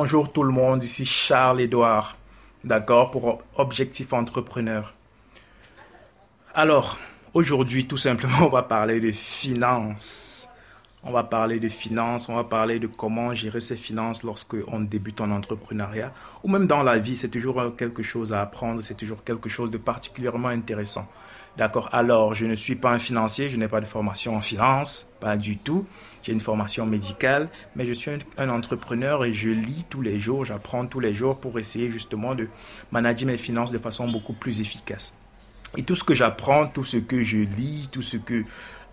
Bonjour tout le monde, ici Charles Edouard, d'accord, pour Objectif Entrepreneur. Alors, aujourd'hui, tout simplement, on va parler de finances. On va parler de finances, on va parler de comment gérer ses finances lorsque on débute en entrepreneuriat ou même dans la vie. C'est toujours quelque chose à apprendre, c'est toujours quelque chose de particulièrement intéressant. D'accord Alors, je ne suis pas un financier, je n'ai pas de formation en finance, pas du tout. J'ai une formation médicale, mais je suis un, entrepreneur et je lis tous les jours, j'apprends tous les jours pour essayer justement de manager mes finances de façon beaucoup plus efficace. Et tout ce que j'apprends, tout ce que je lis, tout ce que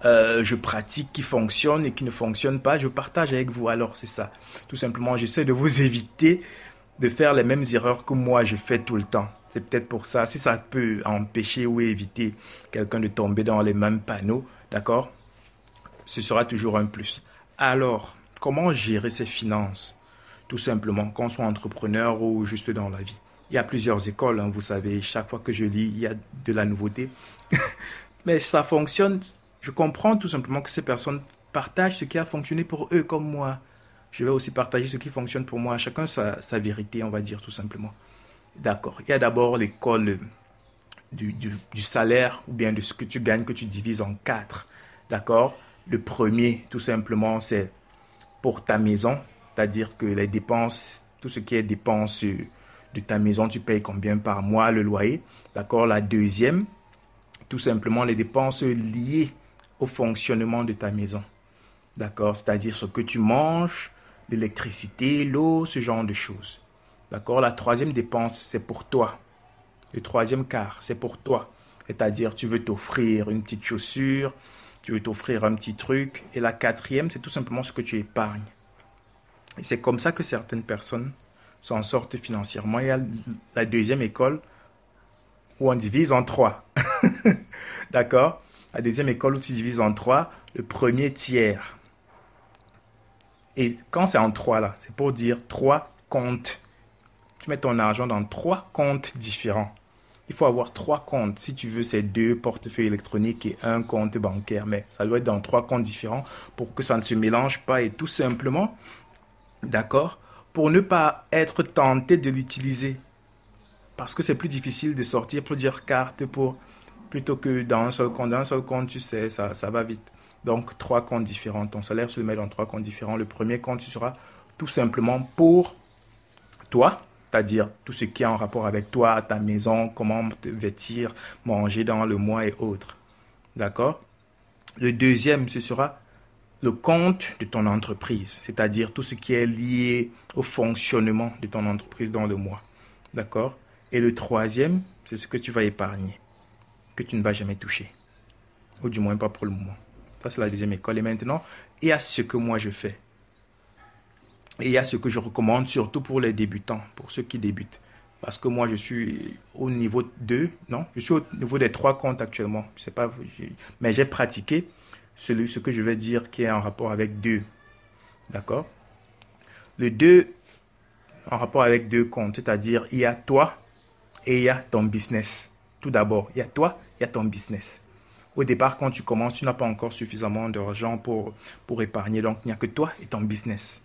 euh, je pratique qui fonctionne et qui ne fonctionne pas, je partage avec vous. Alors c'est ça. Tout simplement, j'essaie de vous éviter de faire les mêmes erreurs que moi je fais tout le temps. C'est peut-être pour ça, si ça peut empêcher ou éviter quelqu'un de tomber dans les mêmes panneaux, d'accord? Ce sera toujours un plus. Alors, comment gérer ses finances? Tout simplement, qu'on soit entrepreneur ou juste dans la vie. Il y a plusieurs écoles, hein, vous savez, chaque fois que je lis, il y a de la nouveauté. Mais ça fonctionne. Je comprends tout simplement que ces personnes partagent ce qui a fonctionné pour eux comme moi. Je vais aussi partager ce qui fonctionne pour moi. Chacun sa, vérité, on va dire tout simplement. D'accord. Il y a d'abord l'école du, salaire ou bien de ce que tu gagnes que tu divises en quatre. D'accord? Le premier, tout simplement, c'est pour ta maison. C'est-à-dire que les dépenses, tout ce qui est dépenses de ta maison, tu payes combien par mois le loyer. D'accord? La deuxième, tout simplement les dépenses liées au fonctionnement de ta maison. D'accord? C'est-à-dire ce que tu manges, l'électricité, l'eau, ce genre de choses. D'accord? La troisième dépense, c'est pour toi. Le troisième quart, c'est pour toi. C'est-à-dire, tu veux t'offrir une petite chaussure, tu veux t'offrir un petit truc. Et la quatrième, c'est tout simplement ce que tu épargnes. Et c'est comme ça que certaines personnes s'en sortent financièrement. Il y a la deuxième école où on divise en trois. D'accord? La deuxième école où tu divises en trois, le premier tiers. Et quand c'est en trois là, c'est pour dire trois comptes tu mets ton argent dans trois comptes différents. Il faut avoir trois comptes. Si tu veux, c'est deux portefeuilles électroniques et un compte bancaire. Mais ça doit être dans trois comptes différents pour que ça ne se mélange pas. Et tout simplement, d'accord, pour ne pas être tenté de l'utiliser. Parce que c'est plus difficile de sortir plusieurs cartes pour plutôt que dans un seul compte. Dans un seul compte, tu sais, ça, ça va vite. Donc, trois comptes différents. Ton salaire se met dans trois comptes différents. Le premier compte, tu sera tout simplement pour toi, c'est-à-dire tout ce qui est en rapport avec toi, ta maison, comment te vêtir, manger dans le mois et autres. D'accord? Le deuxième, ce sera le compte de ton entreprise, c'est-à-dire tout ce qui est lié au fonctionnement de ton entreprise dans le mois. D'accord? Et le troisième, c'est ce que tu vas épargner, que tu ne vas jamais toucher. Ou du moins pas pour le moment. Ça, c'est la deuxième école. Et maintenant, il y a ce que moi je fais. Et il y a ce que je recommande surtout pour les débutants, pour ceux qui débutent. Parce que moi, je suis au niveau 2, non? Je suis au niveau des trois comptes actuellement. Je sais pas, mais j'ai pratiqué celui, ce que je vais dire qui est en rapport avec deux. D'accord? Le 2, en rapport avec deux comptes, c'est-à-dire il y a toi et il y a ton business. Tout d'abord, il y a toi, il y a ton business. Au départ, quand tu commences, tu n'as pas encore suffisamment d'argent pour, pour épargner. Donc, il n'y a que toi et ton business.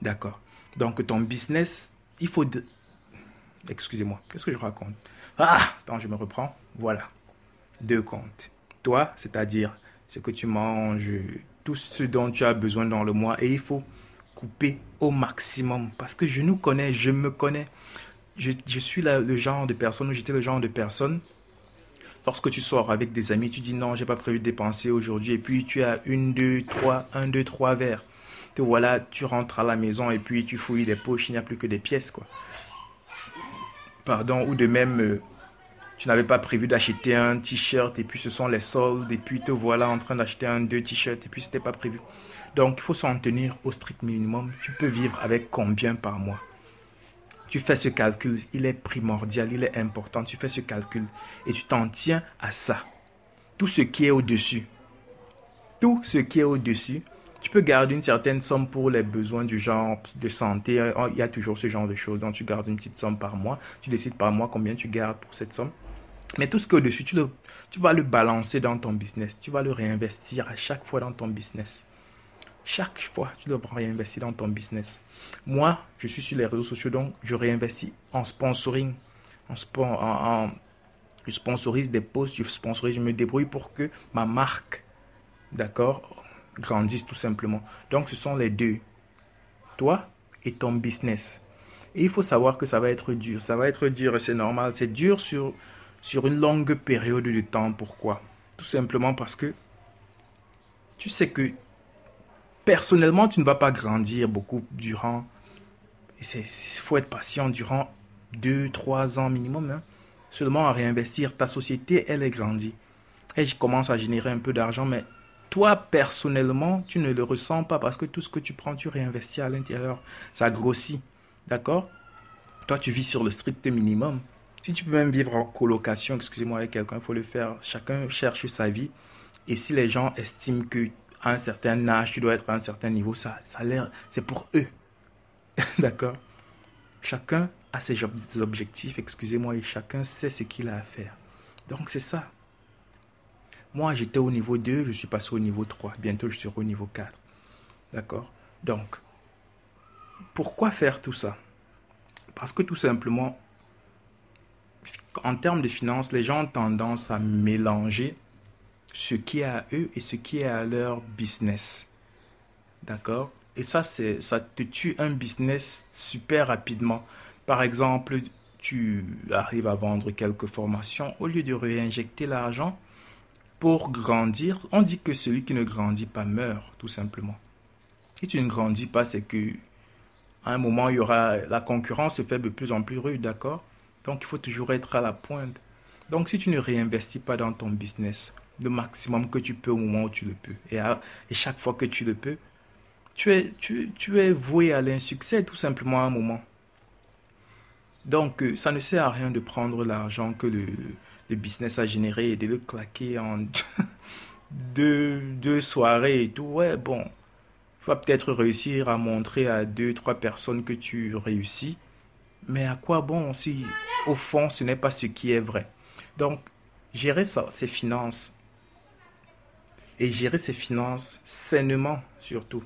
D'accord. Donc ton business, il faut... Excusez-moi, qu'est-ce que je raconte? Ah, attends, je me reprends. Voilà. Deux comptes. Toi, c'est-à-dire ce que tu manges, tout ce dont tu as besoin dans le mois. Et il faut couper au maximum. Parce que je nous connais, je me connais. Je, suis le genre de personne, j'étais le genre de personne. Lorsque tu sors avec des amis, tu dis non, j'ai pas prévu de dépenser aujourd'hui. Et puis tu as une, deux, trois, un, deux, trois verres que voilà, tu rentres à la maison et puis tu fouilles les poches, il n'y a plus que des pièces, quoi. Pardon, ou de même, euh, tu n'avais pas prévu d'acheter un t-shirt et puis ce sont les soldes et puis te voilà en train d'acheter un, deux t-shirts et puis c'était pas prévu. Donc, il faut s'en tenir au strict minimum. Tu peux vivre avec combien par mois? Tu fais ce calcul, il est primordial, il est important. Tu fais ce calcul et tu t'en tiens à ça. Tout ce qui est au-dessus, tout ce qui est au-dessus, tu peux garder une certaine somme pour les besoins du genre de santé. Oh, il y a toujours ce genre de choses. Donc, tu gardes une petite somme par mois. Tu décides par mois combien tu gardes pour cette somme. Mais tout ce qui est au-dessus, tu, tu vas le balancer dans ton business. Tu vas le réinvestir à chaque fois dans ton business. Chaque fois, tu dois réinvestir dans ton business. Moi, je suis sur les réseaux sociaux, donc je réinvestis en sponsoring. En, je sponsorise des posts, je sponsorise, je me débrouille pour que ma marque, d'accord, grandisse tout simplement. Donc, ce sont les deux. Toi et ton business. Et il faut savoir que ça va être dur. Ça va être dur c'est normal. C'est dur sur, sur une longue période de temps. Pourquoi? Tout simplement parce que tu sais que personnellement, tu ne vas pas grandir beaucoup durant. Il faut être patient durant 2-3 ans minimum. Hein. Seulement à réinvestir. Ta société, elle est grandie. Et je commence à générer un peu d'argent, mais toi, personnellement, tu ne le ressens pas parce que tout ce que tu prends, tu réinvestis à l'intérieur. Ça grossit. D'accord? Toi, tu vis sur le strict minimum. Si tu peux même vivre en colocation, excusez-moi, avec quelqu'un, il faut le faire. Chacun cherche sa vie. Et si les gens estiment que à un certain âge, tu dois être à un certain niveau, ça, ça l'air, c'est pour eux. D'accord? Chacun a ses objectifs, excusez-moi, et chacun sait ce qu'il a à faire. Donc c'est ça. Moi, j'étais au niveau 2, je suis passé au niveau 3. Bientôt, je serai au niveau 4. D'accord? Donc, pourquoi faire tout ça? Parce que tout simplement, en termes de finances, les gens ont tendance à mélanger ce qui est à eux et ce qui est à leur business. D'accord? Et ça, c'est, ça te tue un business super rapidement. Par exemple, tu arrives à vendre quelques formations. Au lieu de réinjecter l'argent pour grandir, on dit que celui qui ne grandit pas meurt, tout simplement. Si tu ne grandis pas, c'est que à un moment, il y aura la concurrence se fait de plus en plus rude, d'accord? Donc, il faut toujours être à la pointe. Donc, si tu ne réinvestis pas dans ton business le maximum que tu peux au moment où tu le peux, et, et chaque fois que tu le peux, tu es, tu, tu es voué à l'insuccès tout simplement à un moment. Donc, euh, ça ne sert à rien de prendre l'argent que le, le, business a généré et de le claquer en deux, deux soirées et tout. Ouais, bon, tu vas peut-être réussir à montrer à deux, trois personnes que tu réussis. Mais à quoi bon si au fond ce n'est pas ce qui est vrai? Donc, gérer ça, ses finances. Et gérer ses finances sainement surtout.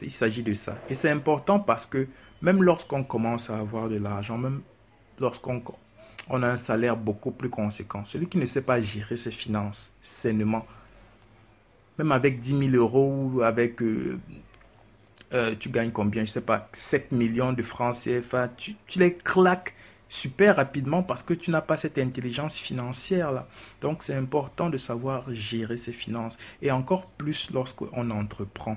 Il s'agit de ça. Et c'est important parce que même lorsqu'on commence à avoir de l'argent, même lorsqu'on on a un salaire beaucoup plus conséquent, celui qui ne sait pas gérer ses finances sainement, même avec 10 000 euros ou avec, euh, euh, tu gagnes combien, je sais pas, 7 millions de francs CFA, tu, tu les claques super rapidement parce que tu n'as pas cette intelligence financière là. Donc c'est important de savoir gérer ses finances et encore plus lorsqu'on entreprend.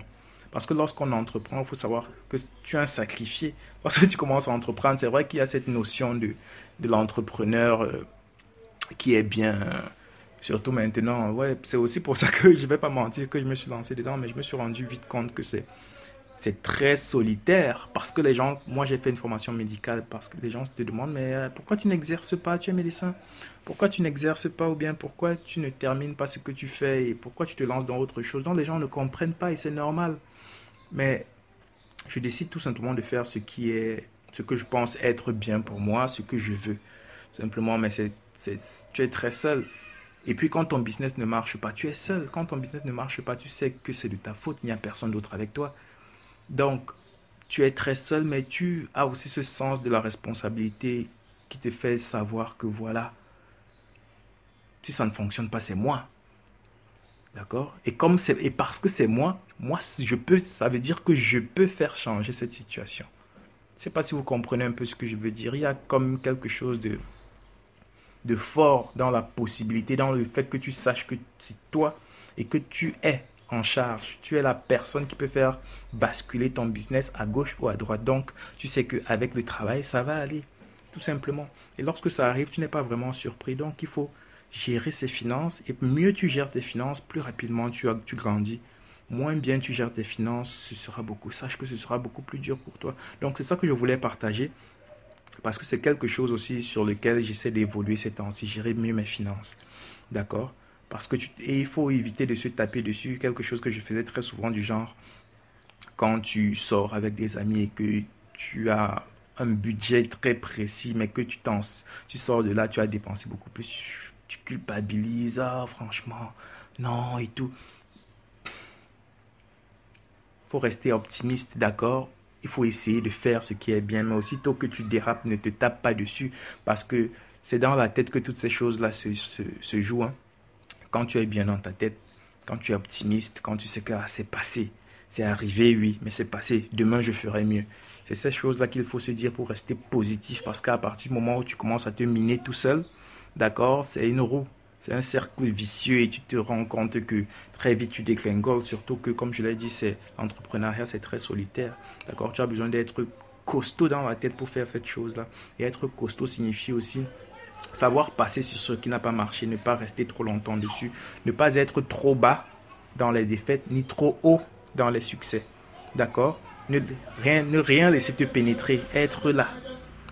Parce que lorsqu'on entreprend, il faut savoir que tu es un sacrifié. Parce que tu commences à entreprendre, c'est vrai qu'il y a cette notion de, de l'entrepreneur euh, qui est bien, Surtout maintenant, ouais, c'est aussi pour ça que je vais pas mentir que je me suis lancé dedans, mais je me suis rendu vite compte que c'est c'est très solitaire parce que les gens, moi j'ai fait une formation médicale parce que les gens te demandent mais euh, pourquoi tu n'exerces pas, tu es médecin, pourquoi tu n'exerces pas ou bien pourquoi tu ne termines pas ce que tu fais et pourquoi tu te lances dans autre chose? Donc les gens ne comprennent pas et c'est normal. Mais je décide tout simplement de faire ce qui est, ce que je pense être bien pour moi, ce que je veux. Simplement, mais c'est, tu es très seul. Et puis quand ton business ne marche pas, tu es seul. Quand ton business ne marche pas, tu sais que c'est de ta faute, il n'y a personne d'autre avec toi. Donc, tu es très seul, mais tu as aussi ce sens de la responsabilité qui te fait savoir que voilà, si ça ne fonctionne pas, c'est moi. D'accord? Et comme et parce que c'est moi, moi je peux, ça veut dire que je peux faire changer cette situation. Je sais pas si vous comprenez un peu ce que je veux dire. Il y a comme quelque chose de de fort dans la possibilité, dans le fait que tu saches que c'est toi et que tu es en charge. Tu es la personne qui peut faire basculer ton business à gauche ou à droite. Donc, tu sais qu'avec le travail, ça va aller, tout simplement. Et lorsque ça arrive, tu n'es pas vraiment surpris. Donc, il faut gérer ses finances. Et mieux tu gères tes finances, plus rapidement tu, tu grandis. Moins bien tu gères tes finances, ce sera beaucoup. Sache que ce sera beaucoup plus dur pour toi. Donc, c'est ça que je voulais partager. Parce que c'est quelque chose aussi sur lequel j'essaie d'évoluer ces temps-ci, gérer mieux mes finances. D'accord? Parce que tu, et il faut éviter de se taper dessus. Quelque chose que je faisais très souvent du genre, quand tu sors avec des amis et que tu as un budget très précis, mais que tu, tu sors de là, tu as dépensé beaucoup plus. Tu culpabilises, ah, franchement, non, et tout. faut rester optimiste, d'accord? Il faut essayer de faire ce qui est bien, mais aussitôt que tu dérapes, ne te tape pas dessus parce que c'est dans la tête que toutes ces choses-là se, se, jouent. Hein. Quand tu es bien dans ta tête, quand tu es optimiste, quand tu sais que ah, c'est passé, c'est arrivé, oui, mais c'est passé, demain je ferai mieux. C'est ces choses-là qu'il faut se dire pour rester positif parce qu'à partir du moment où tu commences à te miner tout seul, d'accord, c'est une roue. C'est un cercle vicieux et tu te rends compte que très vite tu déclingoles, surtout que comme je l'ai dit, c'est l'entrepreneuriat, c'est très solitaire. D'accord Tu as besoin d'être costaud dans la tête pour faire cette chose-là. Et être costaud signifie aussi savoir passer sur ce qui n'a pas marché, ne pas rester trop longtemps dessus, ne pas être trop bas dans les défaites, ni trop haut dans les succès. D'accord? Ne rien, ne rien laisser te pénétrer, être là,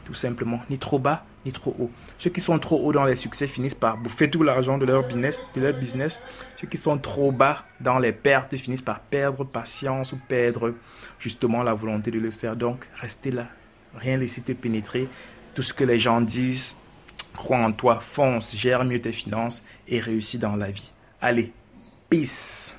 tout simplement, ni trop bas, ni trop haut. Ceux qui sont trop hauts dans les succès finissent par bouffer tout l'argent de leur business, de leur business. Ceux qui sont trop bas dans les pertes finissent par perdre patience ou perdre justement la volonté de le faire. Donc, restez là. Rien laisser te pénétrer. Tout ce que les gens disent, crois en toi, fonce, gère mieux tes finances et réussis dans la vie. Allez, peace.